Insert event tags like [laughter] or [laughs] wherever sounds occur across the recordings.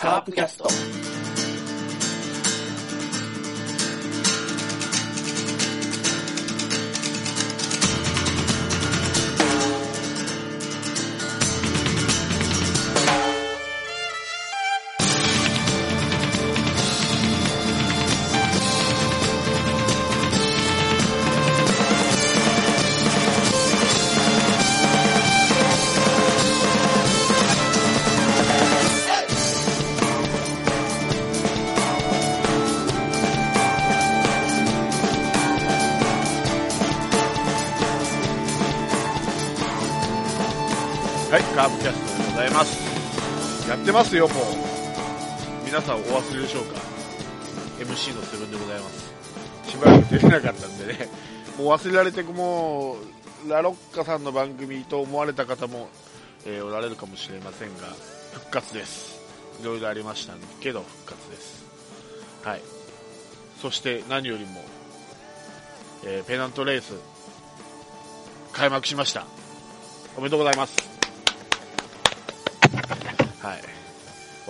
カープキャスト。ます。よ、もう。皆さんお忘れでしょうか ?MC のセブンでございます。しばらく出れなかったんでね、もう忘れられて、もう、ラロッカさんの番組と思われた方も、えーおられるかもしれませんが、復活です。いろいろありましたけど、復活です。はい。そして何よりも、えーペナントレース、開幕しました。おめでとうございます。はい。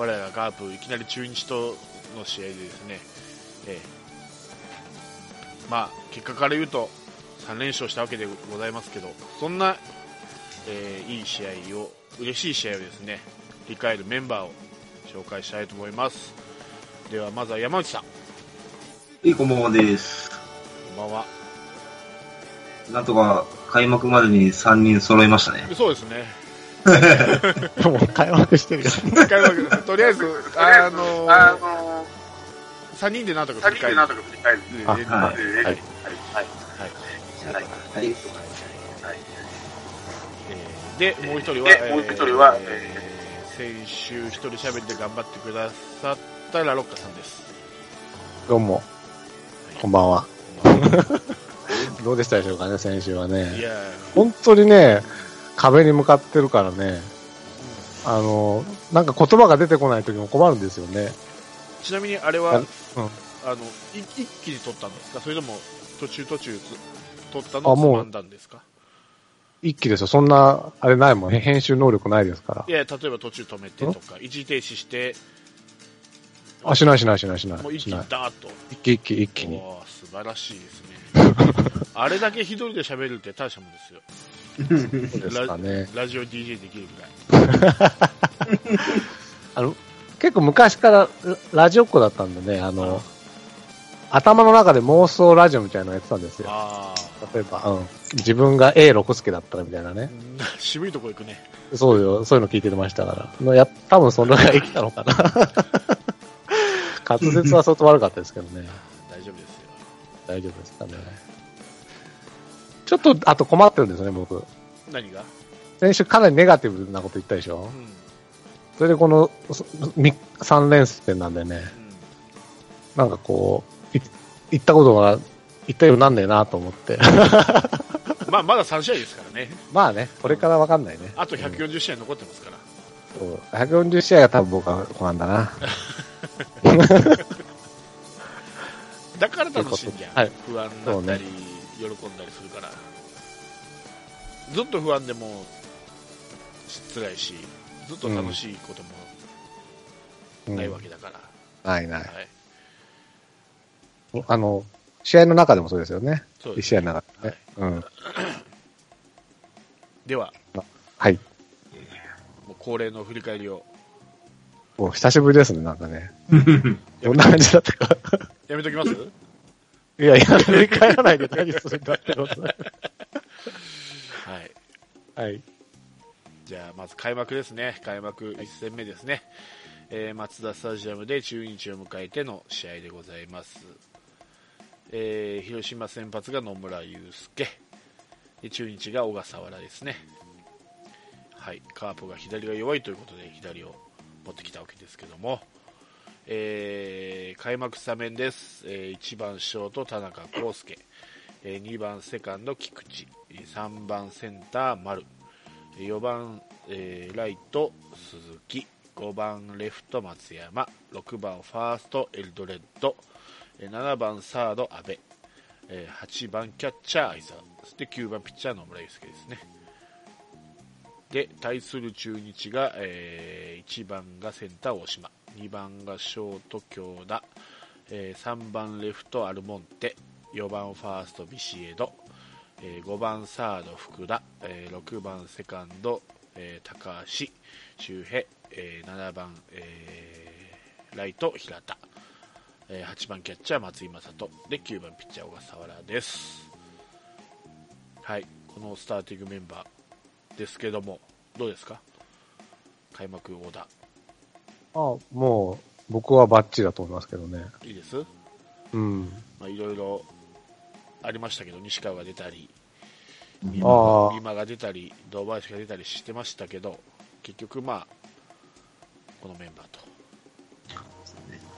我らがカープ、いきなり中日との試合でですね、えーまあ、結果から言うと、3連勝したわけでございますけど、そんな、えーいい試合を、嬉しい試合をですね、振り返るメンバーを紹介したいと思います。では、まずは山内さん、いいこんばんはです。こんばんは。なんとか開幕までに3人揃いましたね。そうですね。[laughs] もう開幕してるよ。開幕とりあえず、あのー、3人でなんとか振り返る。か振り返る。あえーはいえーはいはいはい。はい。えーで、もう一人は、でもう一人はえー先週一人喋って頑張ってくださったラロッカさんです。どうも、こんばんは。[laughs] どうでしたでしょうかね、先週はいね。や本当にね、壁に向かってるからね、あの、なんか言葉が出てこない時も困るんですよね。ーちなみにあれあは、うんあのい一気に撮ったんですか？それとも途中途中つ撮ったのをあもうつまんだんですか？一気ですよ。そんな、あれないもん。編集能力ないですからい。や、例えば途中止めてとか、一時停止して、あ、しないしないしないしない。もう一気にダーッと。一気一気一気に。素晴らしいですね。[laughs] あれだけ一人で喋るって大したもんですよ。そうですかね。ラジオ DJ できるぐらい。[laughs] あの、結構昔からララジオっ子だったんでね、あの、頭の中で妄想ラジオみたいなのやってたんですよ。あ例えば、うん。自分が A 六助だったらみたいなあね。、渋いとこ行くね。そうよ、そういうの聞いてましたから。のや、多分そのぐらい生きたのかな。[laughs] 滑舌は相当悪かったですけどね。大丈夫ですよ。大丈夫ですかね。ちょっと、あと困ってるんですよね、僕。何が？先週かなりネガティブなこと言ったでしょ？うん。それでこの3連戦なんでね、なんかこう、い言ったことが言ったようになんねえなと思って。[laughs] まあ、まだ3試合ですからね。まあね、これからわかんないね。あと140試合残ってますから。そう140試合が多分僕は不安だな。[laughs] だから楽しいんじゃん。はい不安だったり、喜んだりするから。ずっと不安でも辛いし、ずっと楽しいこともないわけだから。ないない。はい。あの、試合の中でもそうですよね。す一試合の中でね。うん。[coughs] では、はい。もう恒例の振り返りをもう久しぶりですね、なんかね。[laughs] どんな感じだったか。やめときます？いやいや、振り返らないで何するんだってことだはい。はい。じゃあ、まず開幕ですね。開幕1戦目ですね。えー、松田スタジアムで中日を迎えての試合でございます。えー、広島先発が野村祐介。で中日が小笠原ですね。はい。カープが左が弱いということで左を持ってきたわけですけども。えー、開幕スタメンです。えー、1番ショート田中康介。えー、2番セカンド菊池。3番センター丸。4番、えーライト鈴木5番レフト松山6番ファーストエルドレッド7番サード阿部8番キャッチャー相澤そして9番ピッチャー野村祐介ですねで、対する中日が、えー1番がセンター大島、2番がショート京田、えー3番レフトアルモンテ、4番ファーストビシエド、えー5番サード福田、えー6番セカンド、えー高橋。周平、えー7番、えーライト平田、えー8番キャッチャー松井正人。で9番ピッチャー小笠原です。はい。このスターティングメンバーですけどもどうですか？開幕オーダあもう、僕はバッチリだと思いますけどね。ーいいです？うん。まあいろいろありましたけど西川が出たりうん今今が出たり堂林が出たりしてましたけど結局まあこのメンバーと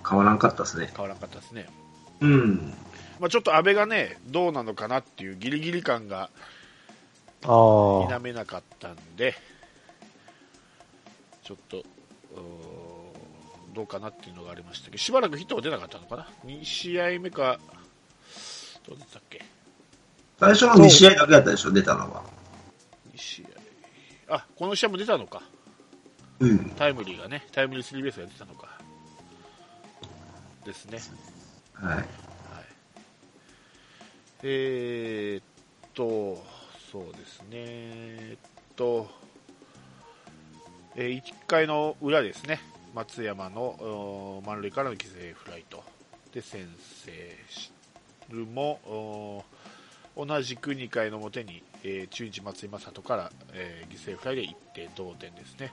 変わらんかったですね。変わらなかったですねうん。まあ、ちょっと阿部がねどうなのかなっていうギリギリ感がああ。否めなかったんでちょっとどうかなっていうのがありましたけどしばらくヒットが出なかったのかな？2試合目かどうでしたっけ？最初の2試合だけやったでしょ、出たのは。2試合。あこの試合も出たのか。うん。タイムリーがねタイムリースリーベースが出たのか。ですね。はい。はい、えーっと、そうですね、えっと、えー、1回の裏ですね、松山の満塁からの犠牲フライトで先制するも、同じく2回の表に、えー中日松井正人から、えー犠牲フライで1点同点ですね。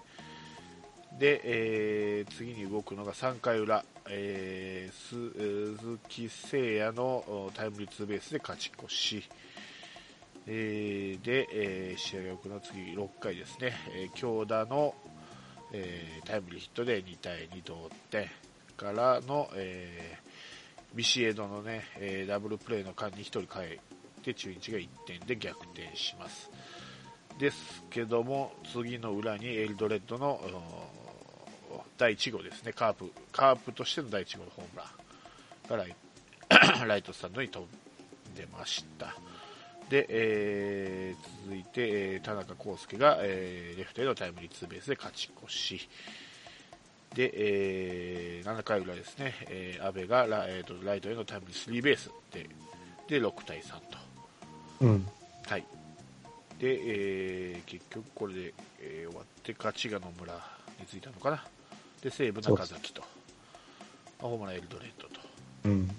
で、えー次に動くのが3回裏、えー鈴木誠也のタイムリーツーベースで勝ち越し、えで、えー試合が動くの次6回ですね、えー京田の、えータイムリーヒットで2対2同点からの、えービシエドのね、えーダブルプレーの間に1人帰って中日が1点で逆転します。ですけども、次の裏にエルドレッドの第1号ですね、カープ、カープとしての第1号のホームランがライライトスタンドに飛んでました。で、えー続いて、えー田中康介が、えーレフトへのタイムリーツーベースで勝ち越し、で、えー7回裏ですね、えー阿部がラ,、えーとライトへのタイムリースリーベースでで6対3と。うん。はい。で、えー結局これで、えー終わって勝ちが野村についたのかな。で、西武中崎と。まあホームランエルドレッドと。うん。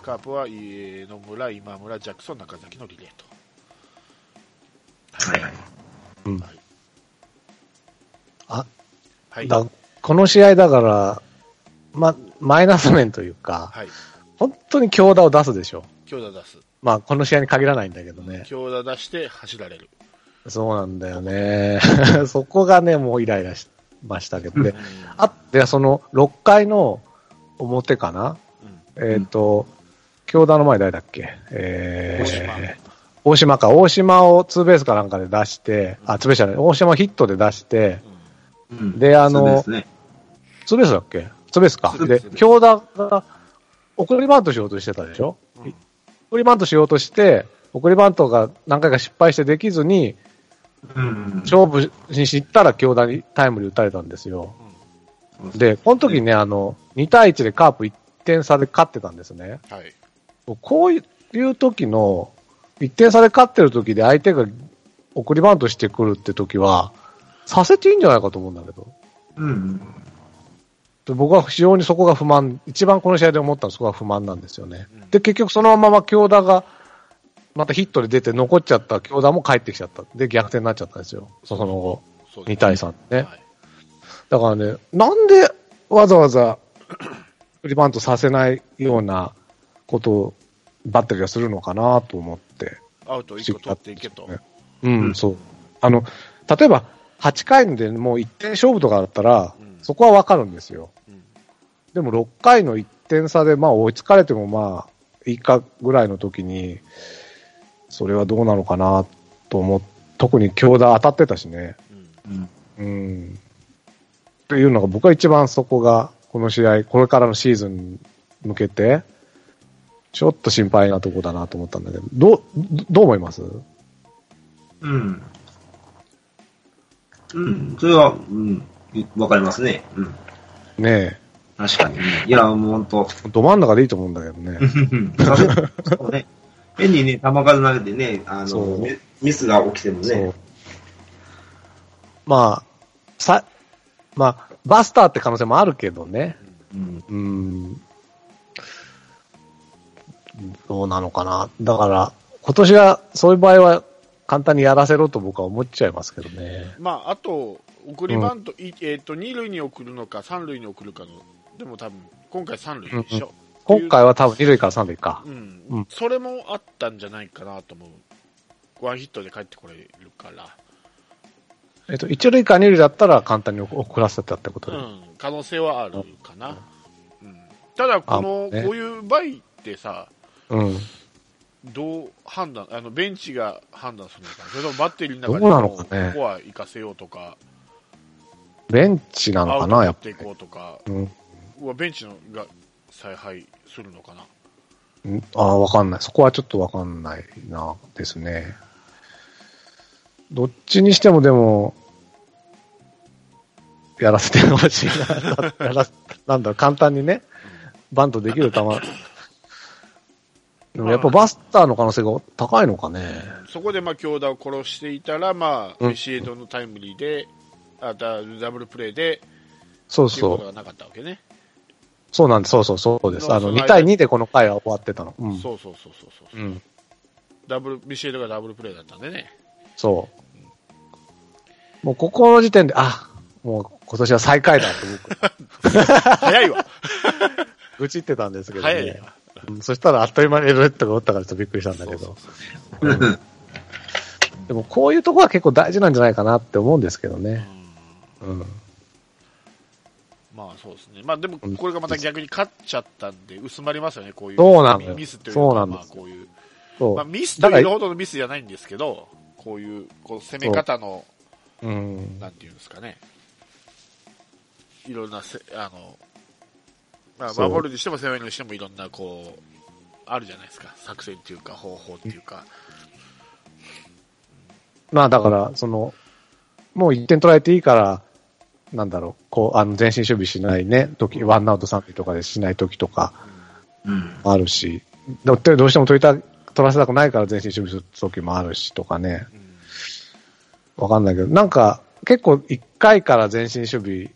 カープは、えー野村、今村、ジャクソン、中崎のリレーと。はいはい。うん。はい。あ、はい。だこの試合だから、ま、マイナス面というか、はい。本当に強打を出すでしょ。強打出す。まあ、この試合に限らないんだけどね。強打出して走られる。そうなんだよね。[laughs] そこがね、もうイライラしましたけど。でうん、あって、その6回の表かな？うんえっ、と、京田の前誰だっけ？えー、大島大島か。大島をツーベースかなんかで出して、あ、ツーベースじゃない。大島をヒットで出して、うんであの。ツーベースだっけ？ツーベースか。でツーベース、京田が送りバントしようとしてたでしょ、うん送りバントしようとして、送りバントが何回か失敗してできずに、うん。勝負に知ったら京田にタイムリー打たれたんですよ。で、この時ね、あの、2対1でカープ1点差で勝ってたんですね。はい。こういう時の、1点差で勝ってる時で相手が送りバントしてくるって時は、させていいんじゃないかと思うんだけど。うん。で僕は非常にそこが不満、一番この試合で思ったのはそこが不満なんですよね。うんで、結局そのまま京田が、またヒットで出て残っちゃった京田も帰ってきちゃった。で、逆転になっちゃったんですよ。その後。そうです2対3ね。はい。だからね、なんでわざわざリバントさせないようなことをバッテリーがするのかなと思って。アウト1個取っていけと。うん、うんそう。あの、例えば8回でもう1点勝負とかだったら、うんそこはわかるんですよ。うんでも6回の1点差で、まあ追いつかれてもまあ、いいかぐらいの時に、それはどうなのかなと思っ特に強打当たってたしね。うんうん。うん。っていうのが僕は一番そこが、この試合、これからのシーズンに向けて、ちょっと心配なとこだなと思ったんだけど、どう、どどう思います？うん。うん、それは、うん、わかりますね。うん。ね確かにね。いや、もうほんと。え、ど真ん中でいいと思うんだけど [laughs] ね。そうね。変にね、球数投げてね、あの、ミミスが起きてもね。。まあ、さ、まあ、バスターって可能性もあるけどね。うん。うん。どうなのかな。だから、今年は、そういう場合は、簡単にやらせろと僕は思っちゃいますけどね。まあ、あと、送りバント、いえっ、と、二塁に送るのか、三塁に送るかの、でも多分、今回三塁でしょ。今回は多分二塁から三塁か。うん、うんそれもあったんじゃないかなと思う。ワンヒットで帰ってこれるから。えっと、一塁か二塁だったら簡単に送らせたってことで。うん、可能性はあるかな。うん、ただ、この、あねこういう場合ってさ、うん。どう判断、あの、ベンチが判断するのかなそれともバッテリーの中でどうなのも、かねここは行かせようとか、ベンチなのかな、ト取っていやっぱり。こうとか、うん。ベンチのが采配するのかな。んああ、わかんない。そこはちょっとわかんないな、ですね。どっちにしてもでも、やらせてほしいな。[laughs] やらなんだろう、簡単にね、バントできる球。でもやっぱバスターの可能性が高いのかね。そこでまあ強打を殺していたら、まあ、うんビシエドのタイムリーで、あダダブルプレーで、そうそう。なかったわけね。そうなんです。そうそうそうです。あの、その間2対2でこの回は終わってたの。うん。そうそうそうそうそう、うん。ダブル、ビシエドがダブルプレーだったんでね。そう。もうここの時点で、あ、もう今年は最下位だと僕、[laughs] 早いわ。[laughs] 愚痴ってたんですけどね。早いわ。うんそしたらあっという間にルットが打ったからちょっとびっくりしたんだけど。でもこういうとこは結構大事なんじゃないかなって思うんですけどね。うん。まあそうですね。まあでも、これがまた逆に勝っちゃったんで、薄まりますよね、こういう。そうなのよミスというか、そうなんですまあこういう。そう。まあミスというほどのミスじゃないんですけど、こういう、こう攻め方の、うん。なんていうんですかね。いろんなせ、あの、まあ、守るにしても攻めるにしてもいろんな、こう、あるじゃないですか。作戦っていうか、方法っていうか。まあだから、その、もう1点取られていいから、なんだろう、こう、あの、前進守備しないね、時、ワンアウト3塁とかでしない時とかうん。あるし、どどうしても取りた、取らせたくないから前進守備する時もあるしとかね。うんわかんないけど、なんか、結構1回から前進守備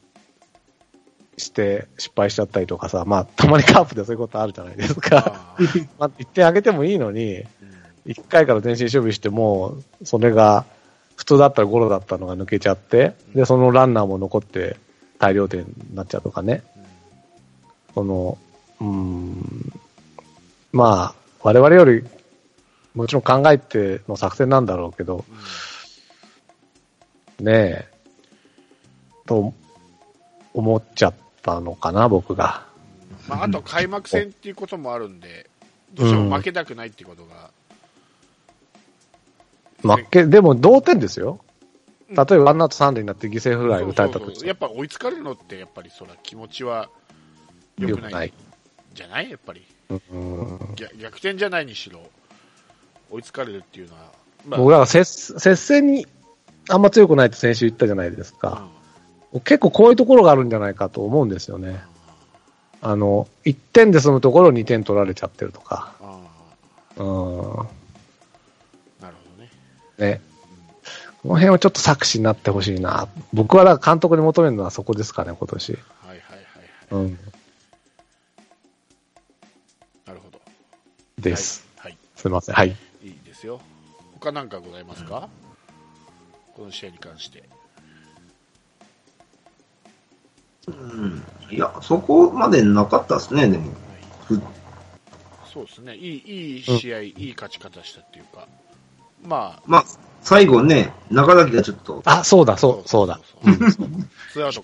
して失敗しちゃったりとかさ、まあ、たまにカープでそういうことあるじゃないですか。[laughs] まあ、1点あげてもいいのに、うん。1回から前進守備しても、それが、普通だったらゴロだったのが抜けちゃって、で、そのランナーも残って大量点になっちゃうとかね。その、うーん、まあ、我々より、もちろん考えての作戦なんだろうけど、ねえ、と思っちゃったのかな、僕が。まあ、あと開幕戦っていうこともあるんで、どうしても負けたくないってことが、負け、でも同点ですよ。うん例えばワンアウト三塁になって犠牲フライ打たれたとして。そうそうそう。やっぱ追いつかれるのって、やっぱりそら気持ちは良くない。じゃない？やっぱり。うん。逆逆転じゃないにしろ、追いつかれるっていうのは、まあ僕らが接接戦にあんま強くないって先週言ったじゃないですか。結構こういうところがあるんじゃないかと思うんですよね。あの、1点で済むところ2点取られちゃってるとか。あうん。あなるほどね。ね。この辺はちょっと作詞になってほしいな。僕はだから監督に求めるのはそこですかね、今年。はいはいはいはい。うん。なるほど。です。はい。はいすいません。はい。いいですよ。他なんかございますか、この試合に関して。うん。いや、そこまでなかったですね、でも。ふそうですね。いい、いい試合、いい勝ち方したっていうか。まあ、まあ、最後ね、中崎がちょっと、あ、そうだ、そう、そうだ。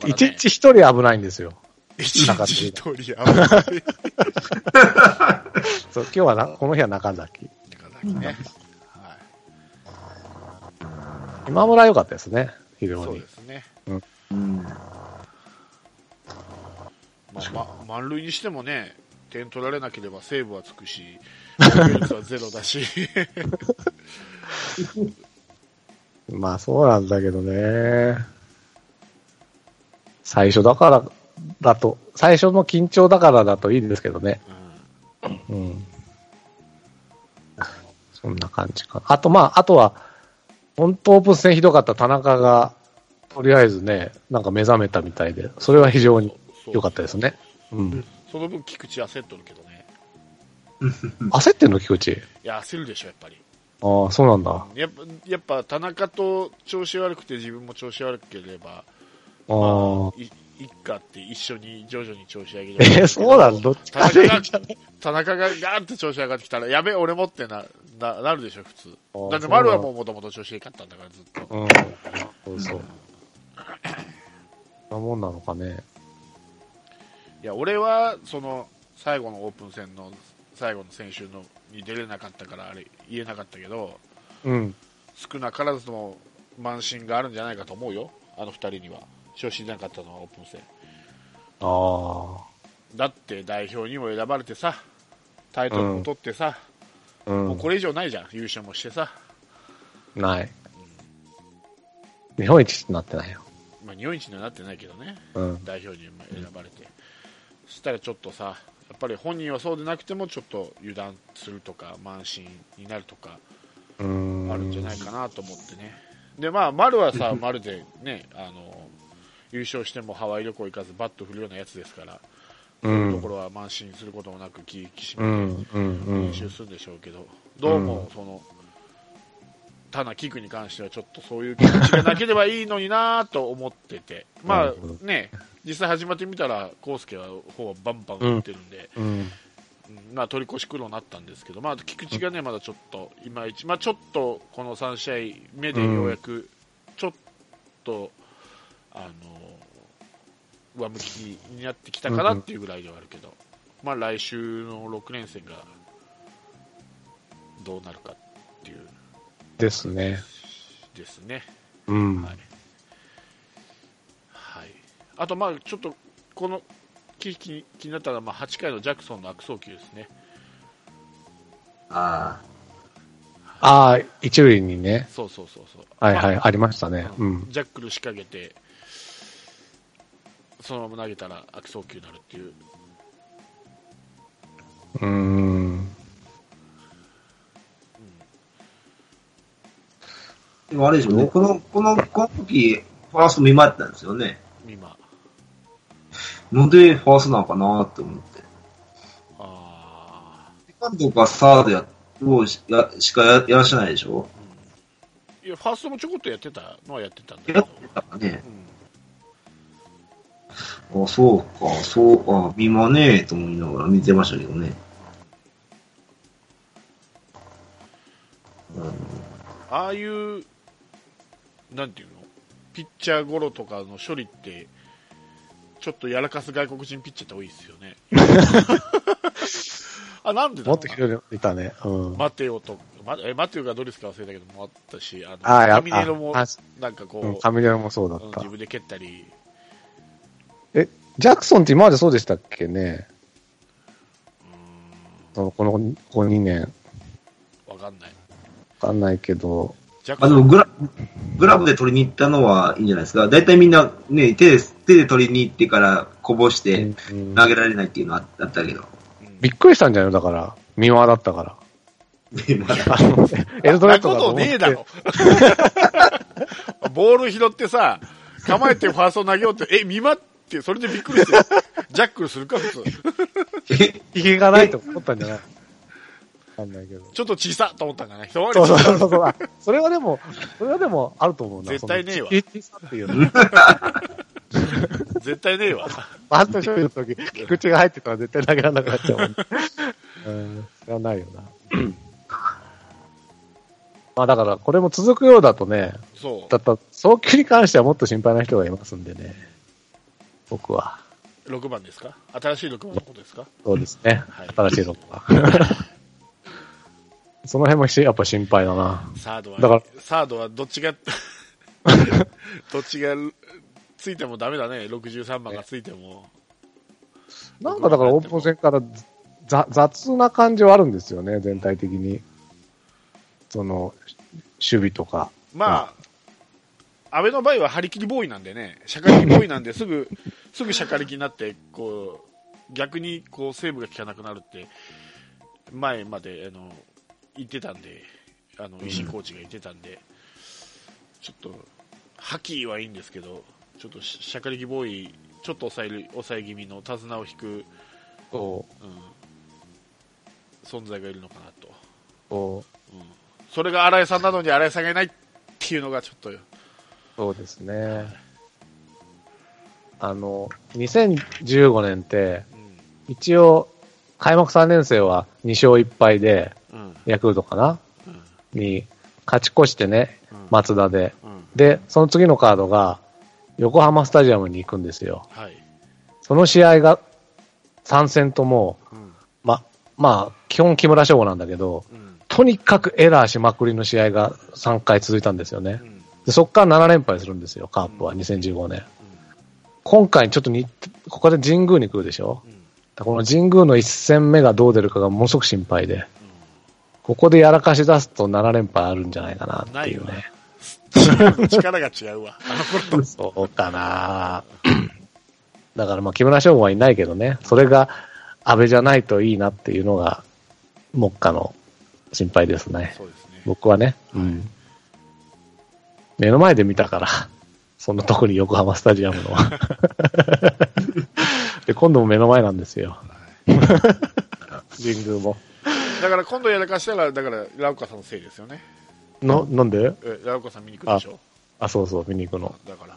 一日一人危ないんですよ。一一人危ない。そう、今日はな、この日は中崎。中崎ね。は今村良かったですね、非い。常にそうで。すね。うん。まあ、ま、満塁にしてもね、点取られなければセーブはつくし、[laughs] 防御率はゼロだし。[laughs] まあそうなんだけどね。最初だからだと、最初の緊張だからだといいですけどね。うんうん。そんな感じか。あと、まあ、あとは、本当オープン戦ひどかった田中が、とりあえずね、なんか目覚めたみたいで、それは非常にそう良かったですね。うん。その分、菊池焦っとるけどね。焦ってんの菊池？いや、焦るでしょ、やっぱり。ああ、そうなんだ。やっぱ、やっぱ田中と調子悪くて自分も調子悪ければ、ああ。まあ、いいっかって一緒に徐々に調子上げればいいんだけえー、そうなのどっちか田中が田中がガーンって調子上がってきたら、やべえ、俺もってな、な、なるでしょ、普通だって丸はもうもともと調子良かったんだから、ずっと。うん。そうそう。そんなもんなのかね。いや、俺は、その、最後のオープン戦の、最後の選手のに出れなかったから、あれ、言えなかったけど、うん。少なからずの慢心があるんじゃないかと思うよ、あの二人には。調子出なかったのはオープン戦。あだって代表にも選ばれてさ、タイトルも取ってさ、あ。うん。もうこれ以上ないじゃん、優勝もしてさ。ない。日本一になってないよ。まあ、日本一にはなってないけどね、うん。代表にも選ばれて。そしたらちょっとさ、やっぱり本人はそうでなくても、ちょっと油断するとか、慢心になるとか。あるんじゃないかなと思ってね。で、まあ、丸はさ、丸でね、あの、優勝してもハワイ旅行行かずバット振るようなやつですから、うそういうとこん。ろは慢心することもなく気引き締めうん。うん。うてん練習するんでしょうけど、どうも、その、タナ、キクに関してはちょっとそういう気持ちがなければいいのになと思ってて、[laughs] まあね、実際始まってみたら、コウスケはほぼバンバン打ってるんで、うん。うん。まあ、取り越し苦労になったんですけど、まあ、菊池がね、まだちょっと、いまいち、まあ、ちょっと、この3試合目でようやく、ちょっと、あの、上向きになってきたかなっていうぐらいではあるけど、まあ、来週の6連戦が、どうなるかっていう、ですね。ですね。うん。はい。はい。あと、まあ、ちょっと、この、気気気になったのは、まあ、8回のジャクソンの悪送球ですね。あああ、一塁にね。そうそうそうそう。はいはい、まあありましたね。うん。ジャックル仕掛けて、そのまま投げたら悪送球になるっていう。うーん。あ。でもあれでしょうね。この、この、この時、ファースト見舞ったんですよね。今。ので、ファーストなのかなって思って。あセカンドかサードや、をしやしかややらしてないでしょ？ーいや、ファーストもちょこっとやってたのはやってたんだけどやっ。てたかね。うんあ、そうか、そうか、見まねえと思いながら見てましたけどね。うんああいう、なんていうの？ピッチャーゴロとかの処理って、ちょっとやらかす外国人ピッチャーって多いですよね。[laughs] あ、なんでだもっと広いたね。うん。マテオと、まえマテオがどれですか忘れたけどもあったし、あの、あカミネロもあ、なんかこう、うん、カミネロもそうだったうん自。分で蹴ったり、え、ジャクソンって今までそうでしたっけね？うそのこの、ここ2年。わかんない。わかんないけど、あ、でもグラ、グラブで取りに行ったのはいいんじゃないですか。だいたいみんなね、手で、手で取りに行ってからこぼしてうん投げられないっていうのはあったけど。うんびっくりしたんじゃない？のだから、三輪だったから。あのエルドレッドそんなことねえだろ。ボール拾ってさ、構えてファースト投げようって、え、見舞って、それでびっくりして、ジャックルするか、普通。[laughs] ひげがないと思ったんじゃない？わかんないけど。ちょっと小さっと思ったんかな。一回りそうそうそうそう。あそれはでも、それはでもあると思うな。絶対ねえわ小さっていうの。[laughs] 絶対ねえわ。バント処理の時、菊池が入ってたら絶対投げられなくなっちゃうもんね。うん、それはないよな。[clears throat] まあだから、これも続くようだとね、そだった早急に関してはもっと心配な人がいますんでね。僕は。う。6番ですか？新しい6番のことですか？そうですね。はい新しいのが。[laughs] その辺もしやっぱ心配だな。サードは、だからサードはどっちが、[laughs] どっちがついてもダメだね。63番がついても。なんかだからオープン戦からざ雑な感じはあるんですよね、全体的に。その、守備とか。まあ、安倍の場合は張り切りボーイなんでね、シャカリキボーイなんで、すぐ、[laughs] すぐシャカリキになって、こう、逆にこう、セーブが効かなくなるって、前まで、あの、言ってたんで、あの、石井コーチが言ってたんで、ちょっと、覇気はいいんですけど、ちょっとシシャカリキボーイ、ちょっと抑える、抑え気味の手綱を引く、そう。ん、存在がいるのかなと。う、そう、それが新井さんなのに新井さんがいないっていうのがちょっと、そうですね。あの、2015年って、う一応、開幕3年生は2勝1敗で、ヤクルトかな？うん、に勝ち越してね、うん。松田で。うん、で、その次のカードが、横浜スタジアムに行くんですよ。はい、その試合が3戦とも、うん、ま、まあ、基本木村翔吾なんだけど、うん、とにかくエラーしまくりの試合が3回続いたんですよね。う。ん、でそっから7連敗するんですよ、カープは2015年。今回ちょっとに、ここで神宮に来るでしょ？うん、この神宮の1戦目がどう出るかがものすごく心配で、ここでやらかし出すと7連敗あるんじゃないかなっていうね。うん、[laughs] 力が違うわ。そうかなだからまあ木村翔吾はいないけどね、それが安倍じゃないといいなっていうのが、目下の心配ですね。そうですね。僕はね。うん。目の前で見たから、その特に横浜スタジアムの。[laughs] で、今度も目の前なんですよ。[laughs] 神宮も。だから今度やらかしたら、だから、ラウカさんのせいですよね。の、なんで？え、ラウカさん見に来るでしょ？あ、そうそう、見に行くの。だから。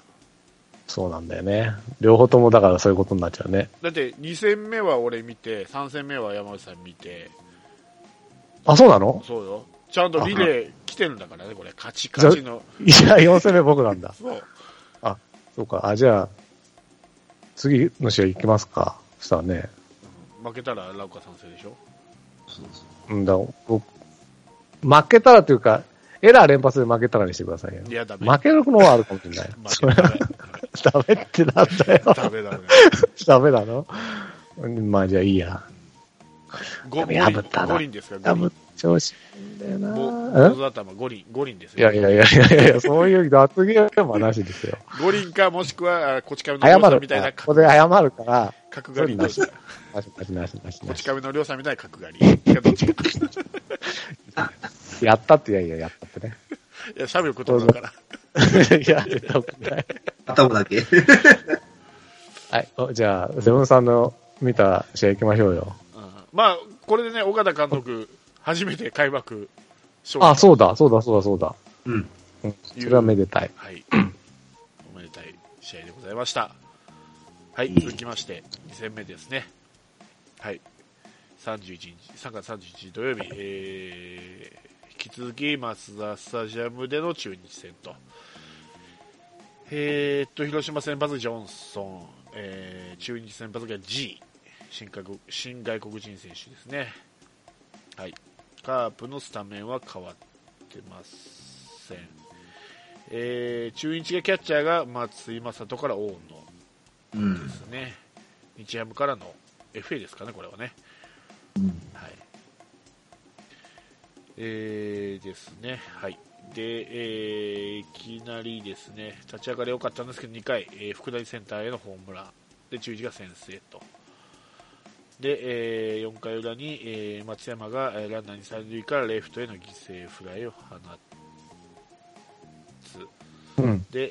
そうなんだよね。両方ともだからそういうことになっちゃうね。だって、2戦目は俺見て、3戦目は山内さん見て、あ、そうなの？そうよ。ちゃんとリレー来てるんだからね、これ。勝ち勝ちの。いや、4戦目僕なんだ。[laughs] そう。そうか。あ、じゃあ、次の試合行きますか。そしたらね。負けたらラウカさんのせいでしょ？うんだ、僕、負けたらというか、エラー連発で負けたらにしてくださいよ。いや、ダメ。負けるのはあるかもしれない。[laughs] ダメ。ってなんだよ。ダメダメ。[laughs] ダメなの？まあじゃあいいや。ごでも破ったな五輪ですか、ダ五輪ブ。調子いいんだよぼな。坊主頭五輪、五輪ですいやいやいやいやいや、そういう脱言はなしですよ。五輪か、もしくは、あこち亀の謝るりょうさんみたいなここで謝るから、角刈りどうですかなしなしなしなしこち。亀のりょうさんみたいな角刈り。いや、どっちか。やったっていやいや、やったってね。いや、喋ることだから。いや、絶対送ってない。頭だけ。はい。おじゃあ、セブンさんの見た試合行きましょうよ。うんまあ、これでね、岡田監督、初めて開幕勝利あ、そうだ、そうだ、そうだ、そうだ。うん。うん。それはめでたい。はい。おめでたい試合でございました。はい、続きまして、2戦目ですね。はい。31日、3月31日土曜日、えー、引き続き、マツダスタジアムでの中日戦と。えー、っと、広島先発ジョンソン、えー、中日先発が G、新外国新外国人選手ですね。はい。カープのスタメンは変わってません。えー、中日がキャッチャーが松井正人から大野うんで。すね。日ハムからの FA ですかね、これはね。うんはい。えーですね、はい。で、えーいきなりですね、立ち上がり良かったんですけど、2回、えー福田センターへのホームラン。で、中日が先制と。で、え4回裏に、えー松山がえーランナーに三塁からレフトへの犠牲フライを放つ。うん。で、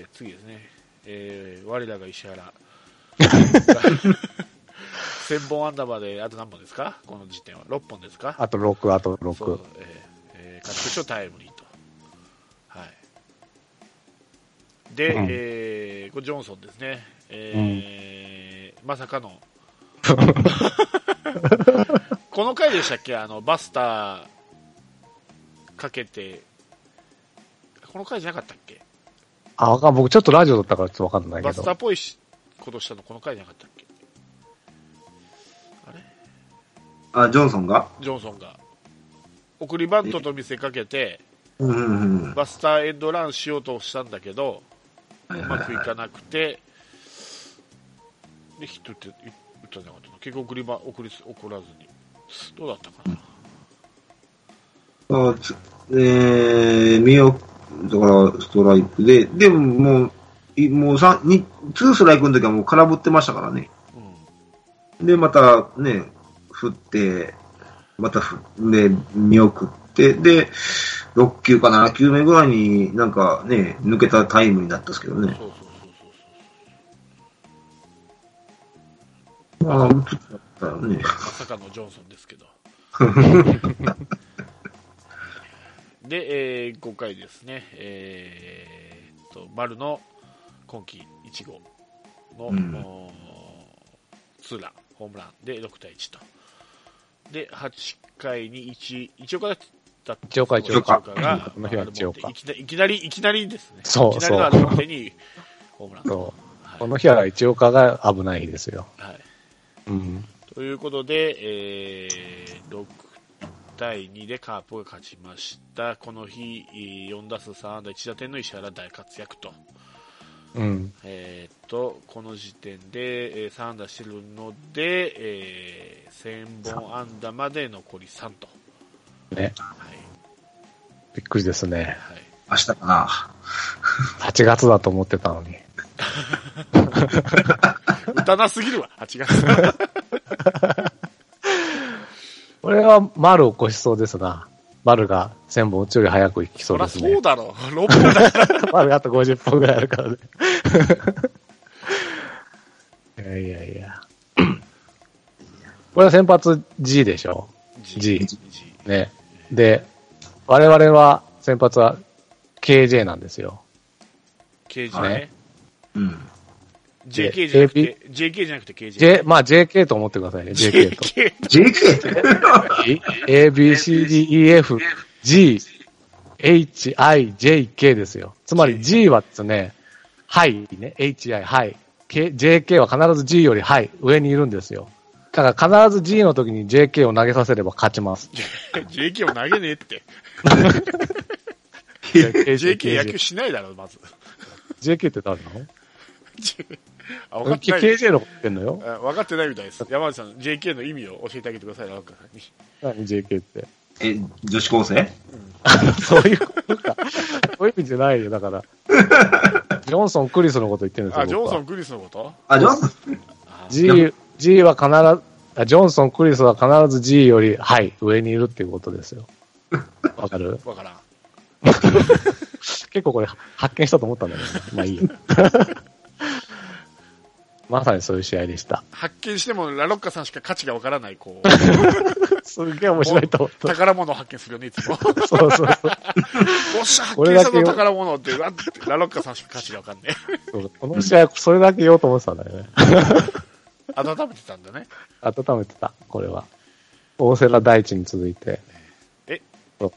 えー次ですね、えー我らが石原。[laughs] 1000本安打まであと何本ですか？この時点は。6本ですか？あと6、あとそう6。、えーえー勝ち越しのタイムリーと。はい。で、うんえーこれジョンソンですね。えーまさかの。[laughs] この回でしたっけ？あの、バスターかけて、この回じゃなかったっけ？あ、わかん僕ちょっとラジオだったからちょっとわかんないけど。バスターっぽいしことしたのこの回じゃなかったっけ？あれ？あ、ジョンソンが？ジョンソンが。送りバントと見せかけて、うんうんうん。バスターエンドランしようとしたんだけど、はいうまくいかなくて、で、ヒット打って、打ったんじゃなかったの結局送りば、送り、送らずに。どうだったかな？あつえー、見送だからストライクで、でももう、いもう3、に2ストライクの時はもう空振ってましたからね。うん。で、またね、振って、また振で、見送って、で、6球か7球目ぐらいになんかね、抜けたタイムになったんですけどね。そうまあ、打つだったらね。まさかのジョンソンですけど。で、えー5回ですね、えーっと、丸の今季1号の、うんツーラン、ホームランで6対1と。で、8回に1、一岡だった一岡一岡が、この日は一岡いきなりいきなり、いきなりですね。そういきなりのある表にホームラン。そう。この日は一岡が危ないですよ。はいうん。ということで、えー6対2でカープが勝ちました。この日、4打数3安打1打点の石原大活躍と。うん。えーっと、この時点で、えー3安打してるので、えー1000本安打まで残り3と。ね。はい。びっくりですね。はい。明日かな。8月だと思ってたのに。打たなすぎるわ、8月。これ [laughs] は丸を越しそうですな。丸が1000本打つより早く行きそそうですねそう。だろう。6本だから。[laughs] 丸があと50本ぐらいあるからね。[laughs] いやいやいや。[clears throat] これは先発 G でしょ？G G。ね。で、我々は先発は KJ なんですよ。KG ね。うん。JK じゃなくて、JK じゃなくて KG。J、まあ JK と思ってくださいね。JK と。JK。JK って。A, B, C, D, E, F, G, H, I, J, K ですよ。つまり G はですね、はいね、H, I, はい。K, JK は必ず G よりはい、上にいるんですよ。だから必ず G の時に JK を投げさせれば勝ちます。[laughs] JK を投げねえって。[laughs] JK 野球しないだろ、まず。JK って誰なの？あ、分かってない。?KJ のこと言ってんのよ。あ分かってないみたいです。山内さん、JK の意味を教えてあげてください、ラッカーさんに。何 JK って。え、女子高生？[laughs] そういうことか。そういう意味じゃないよ、だから。[laughs] ジョンソン・クリスのこと言ってるんですよ。あ、ジョンソン・クリスのこと？あ、ジョンソン？G、G は必ず、あジョンソン、クリスは必ず G より、はい、上にいるっていうことですよ。わかる？[laughs] わからん。結構これ発見したと思ったんだけど、ね、まあいいよ。まさにそういう試合でした。発見しても、ラロッカさんしか価値がわからない、こう、[laughs] すげえ面白いと思った。宝物を発見するよね、いつも。そうそうそう。[laughs] おっしゃ、発見したの宝物って、[laughs] ラロッカさんしか価値がわかんねそうこの試合、それだけ言おうと思ってたんだよね。え。温めてたんだね。温めてた、これは。大瀬良大地に続いて。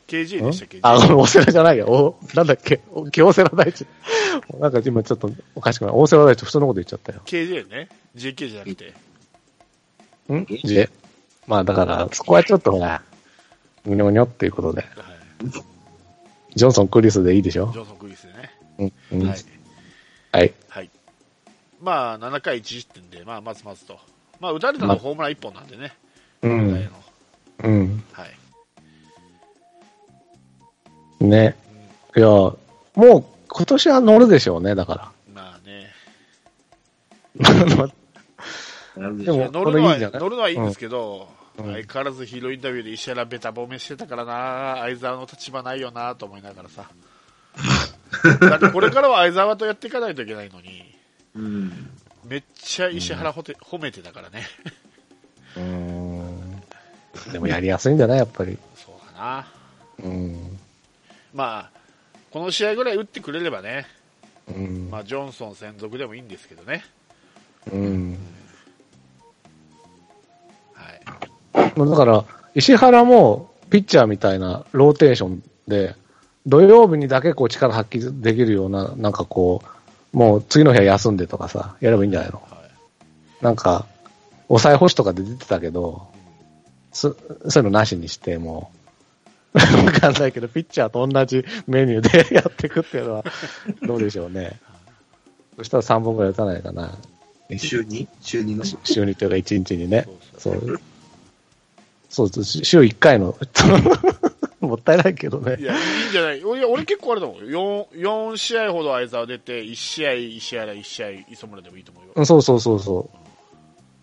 KJ でしたっけ？あ、大瀬良じゃないよ。お、なんだっけ？お大瀬良大地。[laughs] なんか今ちょっとおかしくない。大瀬良大地、普通のこと言っちゃったよ。KJ ね。JK じゃなくて。ん ?J。まあだから、そこはちょっとほら、ぐにょぐにょっていうことで。はい。ジョンソン・クリスでいいでしょ？ジョンソン・クリスでね。うん。うんはい。はい。はい。まあ、7回1失点で、まあ、まずまずと。まあ、打たれたのはホームラン1本なんでね。うん。うん。はい。ね。いや、もう今年は乗るでしょうね、だかまあね。ら。ででも乗るのはいこれいんじゃない？乗るのはいいんですけど、うん相変わらずヒーローインタビューで石原ベタ褒めしてたからな、相沢の立場ないよなと思いながらさ。[laughs] だってこれからは相沢とやっていかないといけないのに、うん。めっちゃ石原ほて、褒めてたからね。うーん。でもやりやすいんじゃない？やっぱり。そうかな。うん。まあ、この試合ぐらい打ってくれればね、うん。まあ、ジョンソン専属でもいいんですけどね。うん。はい。だから、石原もピッチャーみたいなローテーションで、土曜日にだけこう力発揮できるような、なんかこう、もう次の日は休んでとかさ、やればいいんじゃないの？はいなんか、抑え星とかで出てたけど、そそういうのなしにして、もう、[laughs] わかんないけど、ピッチャーと同じメニューでやっていくっていうのは、[laughs] どうでしょうね。そしたら3本ぐらい打たないかな。週2週2の？週にというか1日にね。そそううそう。そう、週1回の [laughs] もったいないけどねい。や、いいんじゃない？俺俺結構あれだもん。4、4試合ほど相沢出て、1試合、石原、1試合、磯村でもいいと思うよ。うんそうそうそうそ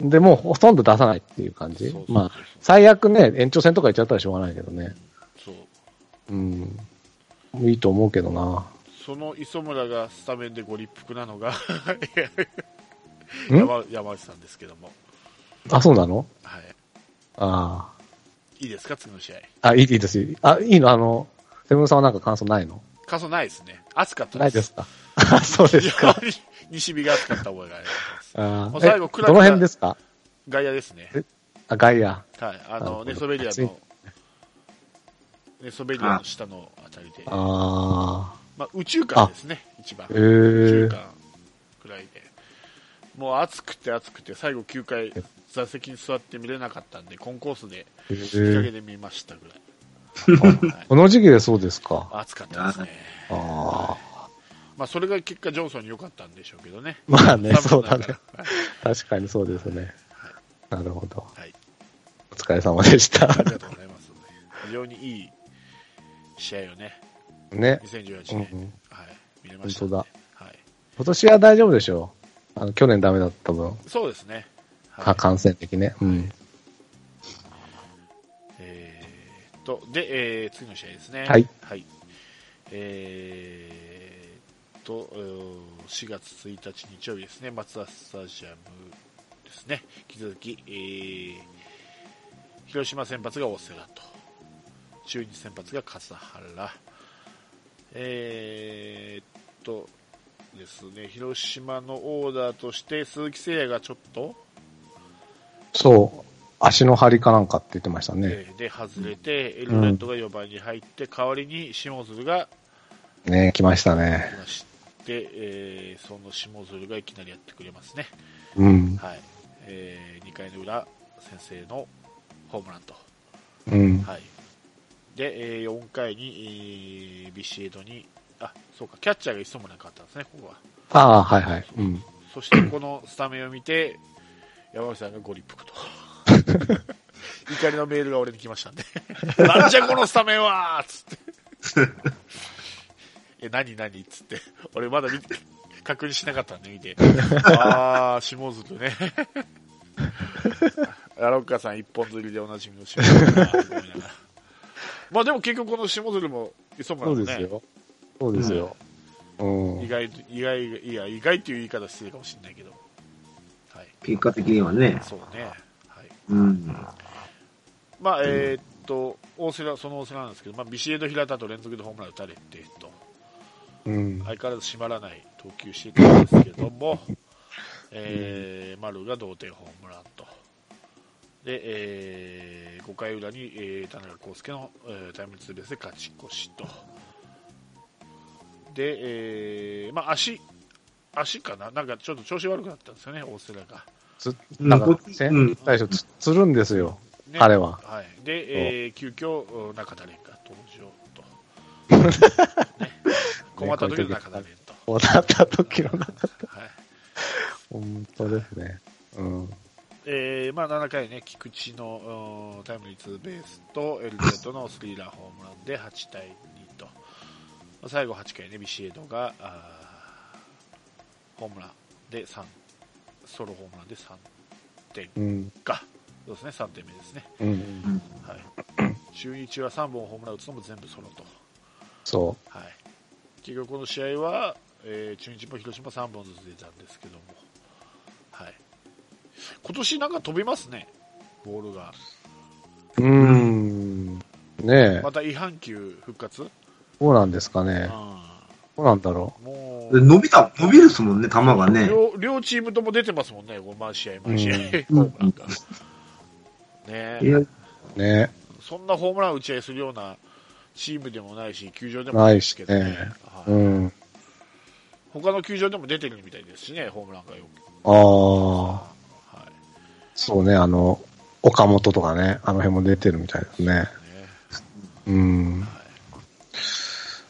う。で、もうほとんど出さないっていう感じそうそう。そうまあ、最悪ね、延長戦とか行っちゃったらしょうがないけどね。そう。うん。いいと思うけどな。その磯村がスタメンでご立腹なのがん？山山内さんですけども。あ、そうなの？はい。あいいですか、次の試合。あ。あ、いいいいです。あ、いいの？あの、セブンさんはなんか感想ないの？感想ないですね。暑かったないですか？あ、そうですか。西日が暑かった覚えがあります。あ最後クラどの辺ですか？外野ですね。あ、外野。はい。あの、なるほどネソベリアの、ネソベリアの下のあたりで、あまあ、宇宙間ですね、一番。ー。へー。宇宙間くらいで。もう暑くて暑くて、最後9回座席に座って見れなかったんで、コンコースでへ日陰ーで見ましたぐらい。はいこの時期でそうですか。暑かったですね。ああ。まあ、それが結果、ジョンソンに良かったんでしょうけどね。まあね、そうだね確かにそうですね。なるほど。はい。お疲れ様でした。ありがとうございます。非常にいい試合をね、ね。2018年、うんうんはい、見れました、本当だ。はい。今年は大丈夫でしょう？あの、去年ダメだった分。そうですね。はいか感染的ね。うん。えーっと、で、えー次の試合ですね。はい。はい。えーっと、えー4月1日日曜日ですね、松田スタジアムですね。引き続き、えー広島先発が大瀬良と、中日先発が笠原、えーっとですね、広島のオーダーとして鈴木誠也がちょっと、そう。足の張りかなんかって言ってましたね。えーで外れて、エルレットが4番に入って、代わりに下鶴がね来ましたね来。まして、えーその下鶴がいきなりやってくれますね。うん。はい。え2回の裏、先制のホームランと。うん。はい。で、え4回に、えービシエドに、あ、そうか、キャッチャーが磯村に変わったんですね、ここは。ああ、はいはい。うん。そして、このスタメンを見て、山口さんがご立腹と。[laughs] 怒りのメールが俺に来ましたんで。[laughs] なんじゃこのスタメンはつって。[laughs] え、何何つって。俺まだ確認しなかったんで見て。あー、下鶴ね。ラロッカさん一本釣りでおなじみの下鶴だなと思いながらまあでも結局この下鶴も磯村そもね、うですよ。そうですよ。うん。意外と、意外、いや、意外っていう言い方失礼かもしれないけど。はい。結果的にはね。そうね。はい。うん。まあ、えーっと、大瀬良、その大瀬良なんですけど、まあ、ビシエド平田と連続でホームラン打たれて、と、うん。相変わらず締まらない投球していたんですけども、えー、丸が同点ホームランと。で、えー、5回裏に、えー、田中康介の、えータイムリーツーベースで勝ち越しと。で、えー、まあ、足、足かな？なんかちょっと調子悪くなったんですよね、大瀬良が。つ、なんか、せうんん、最初つ、つるんですよ。ね彼は。はい。で、えー、急遽、中田蓮が登場と。[laughs] ね。困った時の中田蓮と。こうなった時の中で。はい。本当ですね。うん。えー、まあ7回ね、菊池のうんタイムリーツーベースと、エルデットのスリーランホームランで8対2と。まあ最後8回ね、ビシエドが、ホームランで3、ソロホームランで3点うん。か。そうですね、3点目ですね。うん。はい。中日は3本ホームラン打つのも全部ソロと。そはい、結局この試合は、えー中日も広島3本ずつ出たんですけども、はい、今年なんか飛びますね、ボールが。う。うーん。ねえ。また違反球復活、うん、どうなんですかね。どうなんだろもで伸びた、伸びるっすもんね、球がう、ね。両両チームとも出てますもんね、こう毎試合、毎試合、うん [laughs] ホームランが。ねいや、う。ねそんなホームラン打ち合いするようなチームでもないし、球場でもないですないしけどね、ね。はいうん。他の球場でも出てるみたいですしね、ホームランがよく。ああ。はいそうね、あの、岡本とかね、あの辺も出てるみたいですね。ねうん。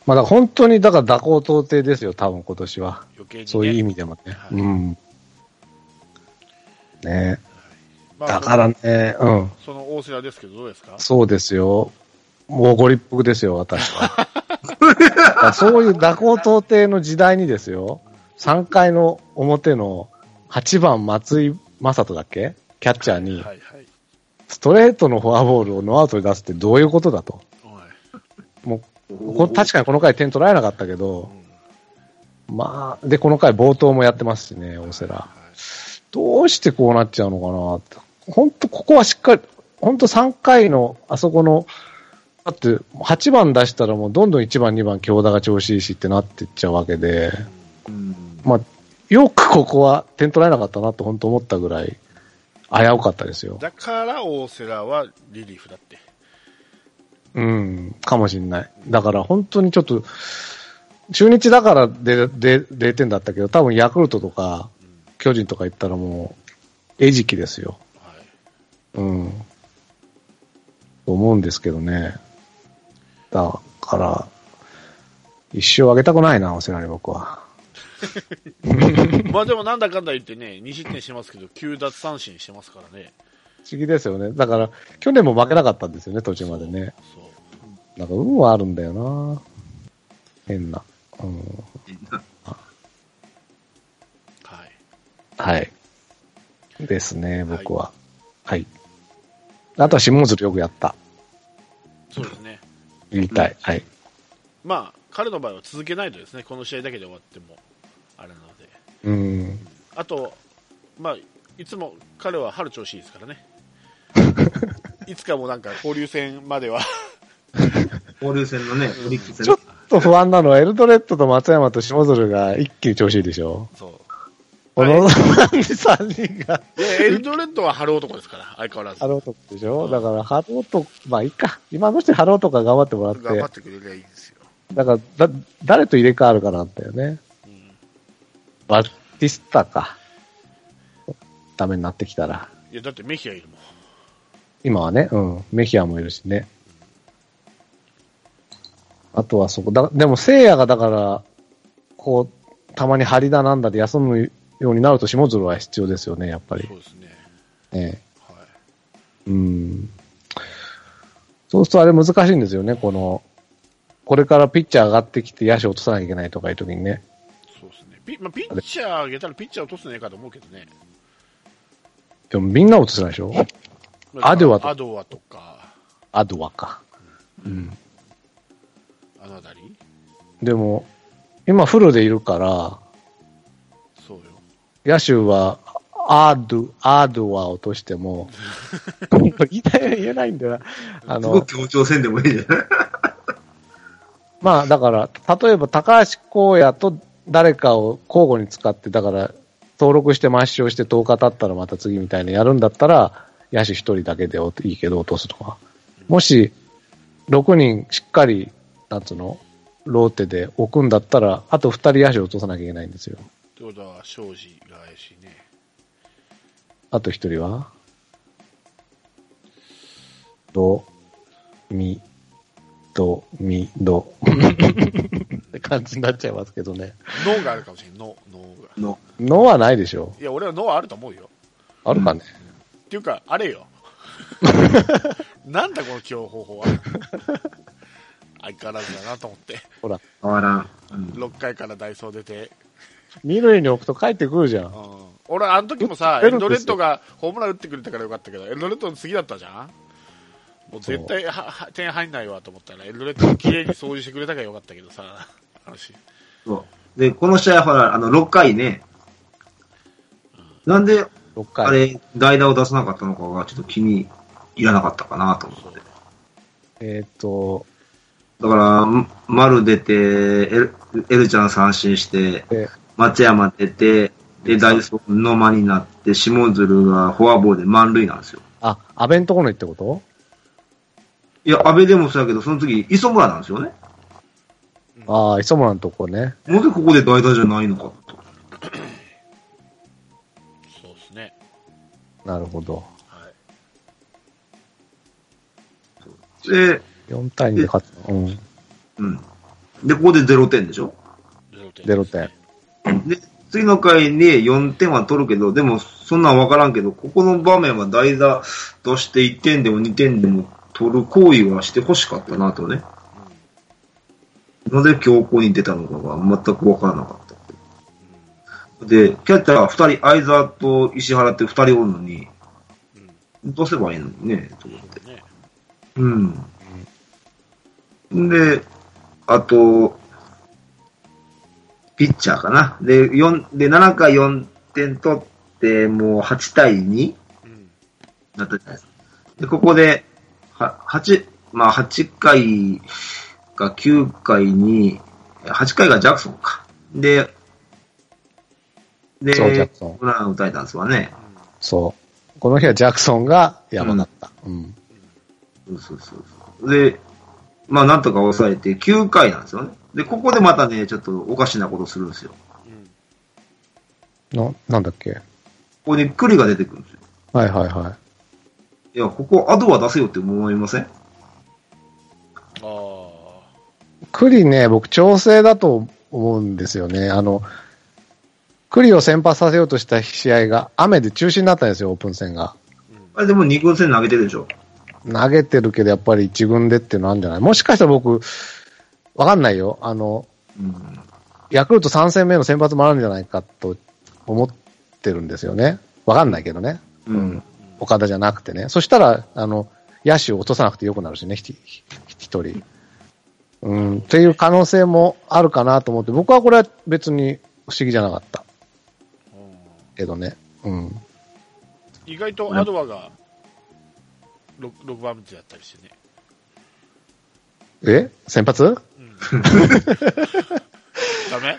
まあ、だ本当に、だから蛇行到底ですよ、多分今年は。余計に、ね、そういう意味でもね。はいうん。ねまあだからね、うん。その大瀬良ですけど、どうですか？そうですよ。もうご立腹ですよ、私は。[laughs] そういう蛇行到底の時代にですよ、3回の表の8番松井正人だっけ？キャッチャーに。ストレートのフォアボールをノーアウトに出すってどういうことだと。はいもう、こ確かにこの回点取られなかったけどう、んまあ、で、この回冒頭もやってますしね、大瀬良。はいどうしてこうなっちゃうのかな。本当ここはしっかり、本当3回の、あそこの、だって、8番出したらもうどんどん1番、2番、強打が調子いいしってなっていっちゃうわけで、うんまあ、よくここは点取られなかったなと本当思ったぐらい、危うかったですよ。だから大瀬良はリリーフだって。うん、かもしんない。だから本当にちょっと、中日だからでで0点だったけど、多分ヤクルトとか、巨人とか行ったらもう、餌食ですよ。はい。うん。と思うんですけどね。だから、一生あげたくないな、お世話に僕は。[laughs] まあでもなんだかんだ言ってね、2失点してますけど、9奪三振してますからね。不思議ですよね。だから、去年も負けなかったんですよね、途中までね。そう。なんか運はあるんだよな。変な。うん。はい。はい。ですね、僕は。はい。あとは下鶴よくやった。そうですね。言いたい。はい。まあ、彼の場合は続けないとですね、この試合だけで終わっても、あれなので。うん。あと、まあ、いつも彼は春調子いいですからね。[laughs] いつかもなんか交流戦までは交流戦のね、オリックスちょっと不安なのは、エルドレッドと松山と下鶴が一気に調子いいでしょ？そう。この3人が、で、エルドレッドは春男ですから、相変わらず。ハローとかでしょ？だから、ハローと、まあいいか。今の人春男とか頑張ってもらって、頑張ってくれりゃいいんですよ。だから、だ、誰と入れ替わるかなんだよね。うんバティスタか。ダメになってきたら。いや、だってメヒアいるもん。今はね、うん。メヒアもいるしね。あとはそこ、だ、でも誠也がだから、こう、たまに張りだなんだで休むようになると下鶴は必要ですよね、やっぱりそ。うですね。ねはい。うん。そうするとあれ難しいんですよね、この、これからピッチャー上がってきて野手落とさなきゃいけないとかいう時にね。ピ,、まあ、ピッチャー上げたらピッチャー落とすねえかと思うけどね。でもみんな落とせないでしょ？アドワとアドワとか、アドワか。うん。あのあたり？でも、今フルでいるから、そうよ。野手は、アードゥ、アードは落としても、[laughs] 言いたい言えないんだよな。あすごの、く強調せんでもいいじゃないまあだから、例えば高橋光也と誰かを交互に使って、だから、登録して抹消して10日経ったらまた次みたいにやるんだったら、野手1人だけでいいけど落とすとか。もし、6人しっかり、なんつうの、ローテで置くんだったら、あと2人野手落とさなきゃいけないんですよ。ってことは、庄司が怪しいね。あと1人は？ド、ミ、ド、ミ、ド。って感じになっちゃいますけどね。脳があるかもしれん、脳、脳が。の。のはないでしょいや、俺は脳はあると思うよ。あるかね、っていうか、あれよ。[laughs] なんだこの起用方法は。相変わらずだなと思って。ほら、変わらん。うん6回から代走出て。二塁に置くと帰ってくるじゃん。うん、俺、あの時もさ、エルドレッドがホームラン打ってくれたからよかったけど、エルドレッドの次だったじゃんもう絶対はは点入んないわと思ったら、エルドレッドが綺麗に掃除してくれたからよかったけどさ、話。そう。で、この試合はほら、あの、6回ね、なんで、6回。あれ、代打を出さなかったのかがちょっと気に入らなかったかなと思って。えっ、と、だから、ん丸出て、エルエルちゃん三振して、え松山出て、で、ダイソーの間になって、下鶴がフォアボールで満塁なんですよ。あ、安倍んところにってこと？いや、安倍でもそうやけど、その次、磯村なんですよね。ああ、磯村のとこね。なぜここで代打じゃないのかと。そうですね。なるほど。はい。で、4対2で勝つの。うん。うん。で、ここで0点でしょ？0点。0点。で、次の回に4点は取るけど、でも、そんなんわからんけど、ここの場面は代打として1点でも2点でも取る行為はしてほしかったなとね。なぜ強行に出たのかが全くわからなかった。で、キャッチャーは二人、相沢と石原って二人おるのに、どうすればいいのにね、と思って。ね。うん。で、あと、ピッチャーかな。で、四で、7回4点取って、もう8対2うん。なったじゃないですか。で、ここで、は、8、まあ8回か9回に、8回がジャクソンか。で、で、そうジャクソンラン打たれたんですわね。そう。この日はジャクソンが山だった。うん。そうそうそうそう。で、まあなんとか抑えて9回なんですよね。で、ここでまたね、ちょっとおかしなことするんですよ。うん。な、なんだっけ？ここに栗が出てくるんですよ。はいはいはい。いや、ここアドは出せよって思いません？ああ。クリね、僕調整だと思うんですよね。あの、クリを先発させようとした試合が雨で中止になったんですよ、オープン戦が。あれでも2軍戦投げてるでしょ。投げてるけど、やっぱり一軍でっていうのあるんじゃない？もしかしたら僕、わかんないよ。あの、うん。ヤクルト3戦目の先発もあるんじゃないかと思ってるんですよね。わかんないけどね。うん。岡田じゃなくてね。そしたら、あの、野手を落とさなくてよくなるしね、一人。うん、っていう可能性もあるかなと思って、僕はこれは別に不思議じゃなかったけどね。うん。意外とアドワが 6, 6番手だったりしてね。え？先発？うん、[laughs] ダメ？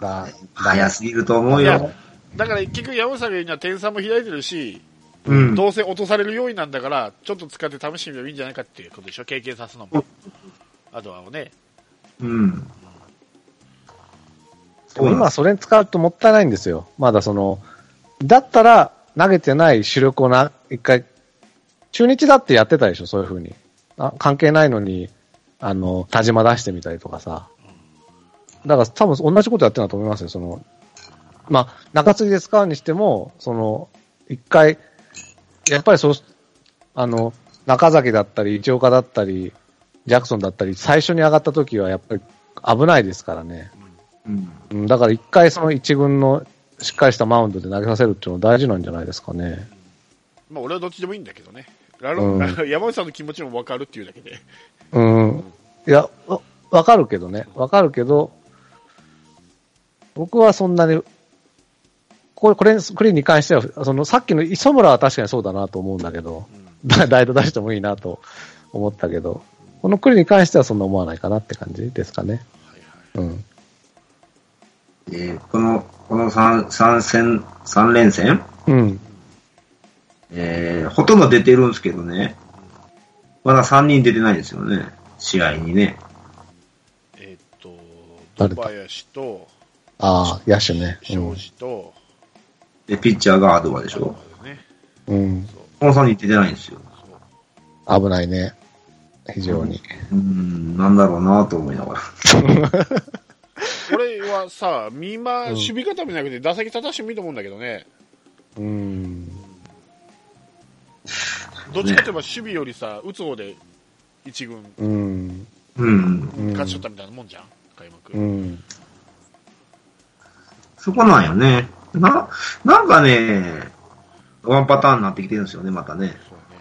だ、早すぎると思うよ。だから結局山下が言うには点差も開いてるし、うん。どうせ落とされる要因なんだから、ちょっと使って試してみればいいんじゃないかっていうことでしょ、経験さすのも。アドワをね。うん。でも今それに使うともったいないんですよ。まだその、だったら投げてない主力をな、一回、中日だってやってたでしょ、そういう風に。あ関係ないのに、あの、田島出してみたりとかさ。だから多分同じことやってるんだと思いますよ、その、まあ、中継ぎで使うにしても、その、一回、やっぱりそう、あの、中崎だったり、一岡だったり、ジャクソンだったり、最初に上がった時はやっぱり危ないですからね。うん。うん、だから一回その一軍のしっかりしたマウンドで投げさせるっていうのは大事なんじゃないですかね。まあ俺はどっちでもいいんだけどね。ラロうん山内さんの気持ちも分かるっていうだけで。うん。いや、わわかるけどね。わかるけど、僕はそんなに、これ、これ、クリーンに関しては、その、さっきの磯村は確かにそうだなと思うんだけど、だ代打出してもいいなと思ったけど、このクリに関してはそんな思わないかなって感じですかね。うん。えーこの、この3、三戦、三連戦？うん。えーほとんど出てるんですけどね。まだ3人出てないんですよね。試合にね。えーっと、誰だ？堂林と、ああ、野手ね。庄司と、で、ピッチャーがアドバでしょ。ね。うん。うん。この3人出てないんですよ。危ないね。非常に。うーん、なんだろうなと思いながら。俺はさ、見ま、うん守備固めじゃなくて打席立たしてもいいと思うんだけどね。うん。どっちかといえば守備よりさ、打つ方で一軍うん。うん。うん勝ち取ったみたいなもんじゃん、開幕。うん。そこなんよね。な、なんかね、ワンパターンになってきてるんですよね、またね。そうね。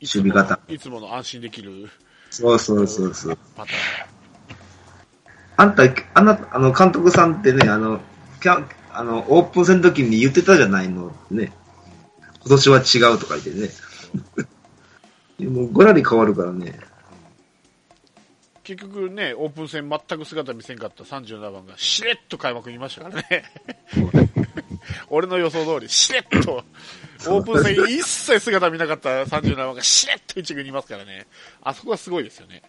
守備固いつもの安心できるそうそうそうそう。パタあんた、あなあの、監督さんってね、あの、キャンあの、オープン戦の時に言ってたじゃないのね。今年は違うとか言ってね。[laughs] もう、ごらり変わるからね。結局ね、オープン戦全く姿見せんかった37番がしれっと開幕にいましたからね。[laughs] 俺の予想通り、しれっと、オープン戦一切姿見なかった37番がしれっと一軍にいますからね。あそこはすごいですよね。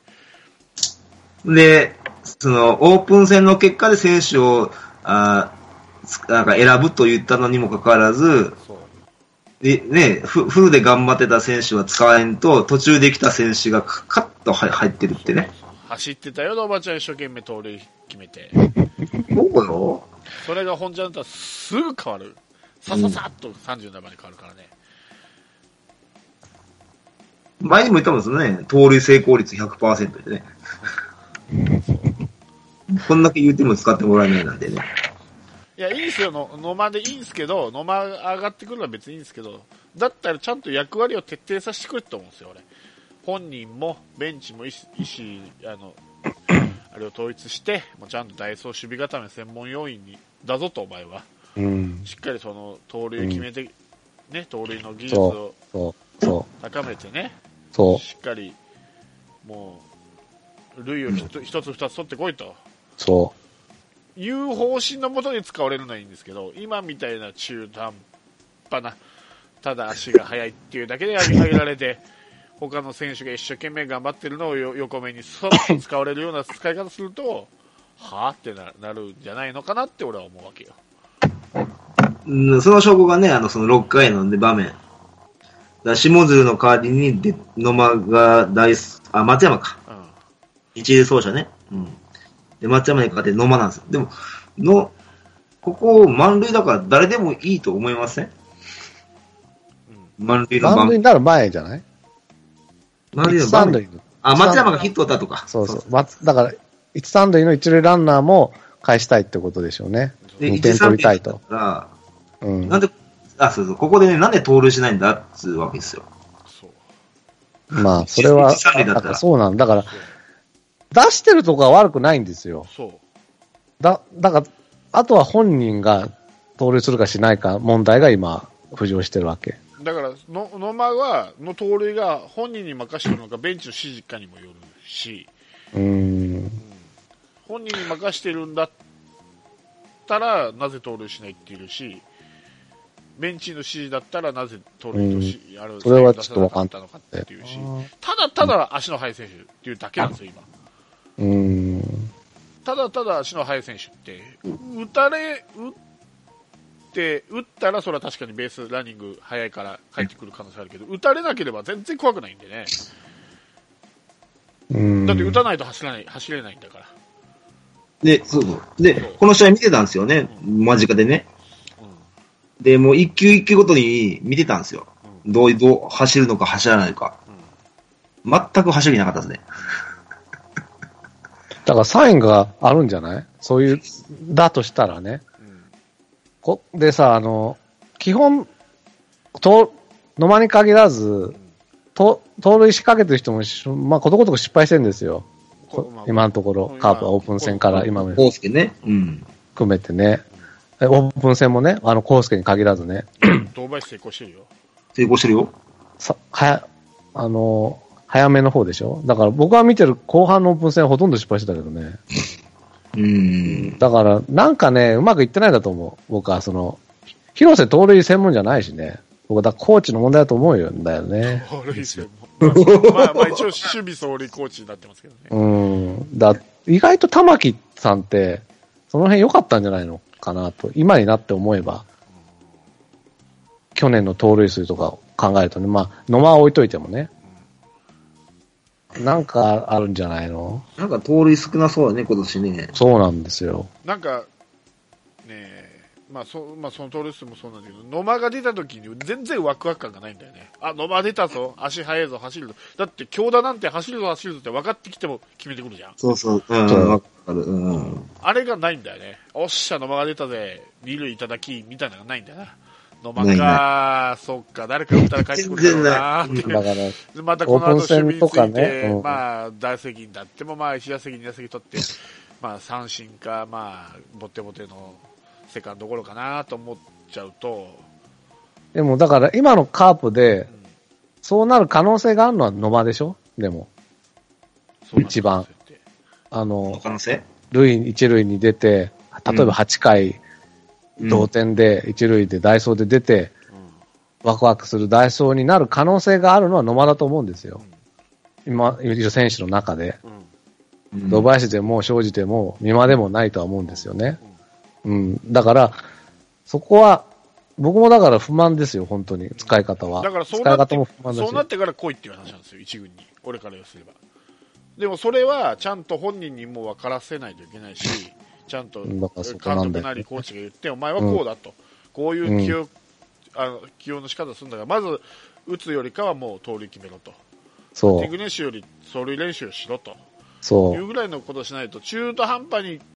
で、その、オープン戦の結果で選手を、あなんか選ぶと言ったのにもかかわらず、そう。で、ね、フフルで頑張ってた選手は使えんと、途中で来た選手がカカッと入入ってるってね。走ってたよ、おばちゃん一生懸命盗塁決めて。そうよ。それが本ちゃんだったらすぐ変わる。さささっと37番に変わるからね。前にも言ったもんですよね。盗塁成功率100%でね。[laughs] こんだけ言うても使ってもらえないなんでね。いや、いいんですよ、の野間でいいんですけど、野間上がってくるのは別にいいんですけど、だったらちゃんと役割を徹底させてくれと思うんですよ、俺。本人も、ベンチも意思、あの、[clears throat] あれを統一して、もうちゃんとダイソー守備固め専門要員に、だぞと、お前は。うん。しっかりその、盗塁決めて、ね、盗塁の技術をそう、そう、高めてね、そう、しっかり、もう、塁を一つ二つ取ってこいと。そいう方針のもとに使われるのはいいんですけど、今みたいな中途半端な、ただ足が速いっていうだけで上げ上げられて、他の選手が一生懸命頑張ってるのをよ横目にそっと使われるような使い方すると、[laughs] はあってななるんじゃないのかなって俺は思うわけよ。うん、その証拠がね、あの、その6回の、ね、場面。だ下鶴の代わりにで、野間が大す、あ、松山か。うん。一塁走者ね。うん。で、松山にかかって野間なんですよ。でも、の、ここ満塁だから誰でもいいと思いません？満塁う。の。満塁になる前じゃない？満塁一。三塁の。あ、松山がヒット打ったとか。そうそう。松だから、一三塁の一塁ランナーも返したいってことでしょうね。で、二点取りたいと。だかうんら、。なんで、あ、そうそう、ここでね、なんで盗塁しないんだっつうわけですよ。そう。まあ、それは、そうなんだ。だから、出してるとこは悪くないんですよ。そう。だ、だから、あとは本人が盗塁するかしないか問題が今、浮上してるわけ。だからの野間はの盗塁が本人に任せてるのかベンチの指示かにもよるし。うーん。本人に任せてるんだったらなぜ盗塁しないっていうしベンチの指示だったらなぜ盗塁とし、あるそれはちょっとわかんたのかっていうし。ただただ足の速い選手っていうだけなんですよ今。うーん。ただただ足の速い選手って打たれ打って打ったらそれは確かにベースランニング速いから帰ってくる可能性あるけど打たれなければ全然怖くないんでねうーん。だって打たないと走らない走れないんだからで、そうそう。で、この試合見てたんですよね。間近でね。で、もう一球一球ごとに見てたんですよ。どういう、どう走るのか走らないのか。全く走りなかったですね。だからサインがあるんじゃない？そういう、だとしたらね。こでさ、あの、基本、と、野間に限らず、と、盗塁仕掛けてる人もし、まあ、ことごとく失敗してるんですよ。今のところ、今カープはオープン戦から今もコースケね。うん。含めてね。えオープン戦もね、あの、コースケに限らずね、堂林成功してるよ成功してるよ。さ、はや、あの、早めの方でしょだから僕は見てる後半のオープン戦はほとんど失敗してたけどね。うん。だから、なんかね、うまくいってないんだと思う。僕は、その、広瀬盗塁専門じゃないしね。僕は、コーチの問題だと思うんだよね。悪い専門まあまあ一応守備走塁コーチになってますけどねうん。だ、意外と玉木さんって、その辺良かったんじゃないのかなと。今になって思えば。去年の盗塁数とか考えるとね、まあ、野間は置いといてもね。なんかあるんじゃないの？なんか盗塁少なそうだね、今年ね。そうなんですよ。なんかねえまあそまあ、その盗塁数もそうなんだけど野間が出た時に全然ワクワク感がないんだよねあ野間出たぞ足速いぞ走るぞだって京田なんて走るぞ走るぞって分かってきても決めてくるじゃんそうそう。うん、わかる。うん。あれがないんだよね。おっしゃ、野間が出たぜ、二塁いただき、みたいなのがないんだよな。野間か、そっか、誰か打ったら帰ってくるだろうな。って。だから、またこの後守備について、ね。うん。まあ、打席になっても、まあ、1打席、2打席取って、まあ、三振か、まあ、ボテボテのセカンドゴロかなと思っちゃうと、でもだから今のカープで、そうなる可能性があるのは野間でしょ？でも。一番。あの、可能性？塁、一塁に出て、例えば8回、同点で、一塁でダイソーで出て、ワクワクするダイソーになる可能性があるのは野間だと思うんですよ。今、いる選手の中で。うん。うん。うん土林でも庄司でも三輪でもないとは思うんですよね。うん。だから、そこは、僕もだから不満ですよ、本当に。使い方は。だからそう使い方なって。そうなってから来いっていう話なんですよ、一軍に。俺から言わせれば。でもそれはちゃんと本人にも分からせないといけないし、ちゃんと監督なりコーチが言って、お前はこうだと。こういう起用,、あの起用の仕方するんだから、まず打つよりかはもう盗塁決めろと。そう。ティグネッシュより走塁練習をしろと。そいうぐらいのことをしないと中途半端に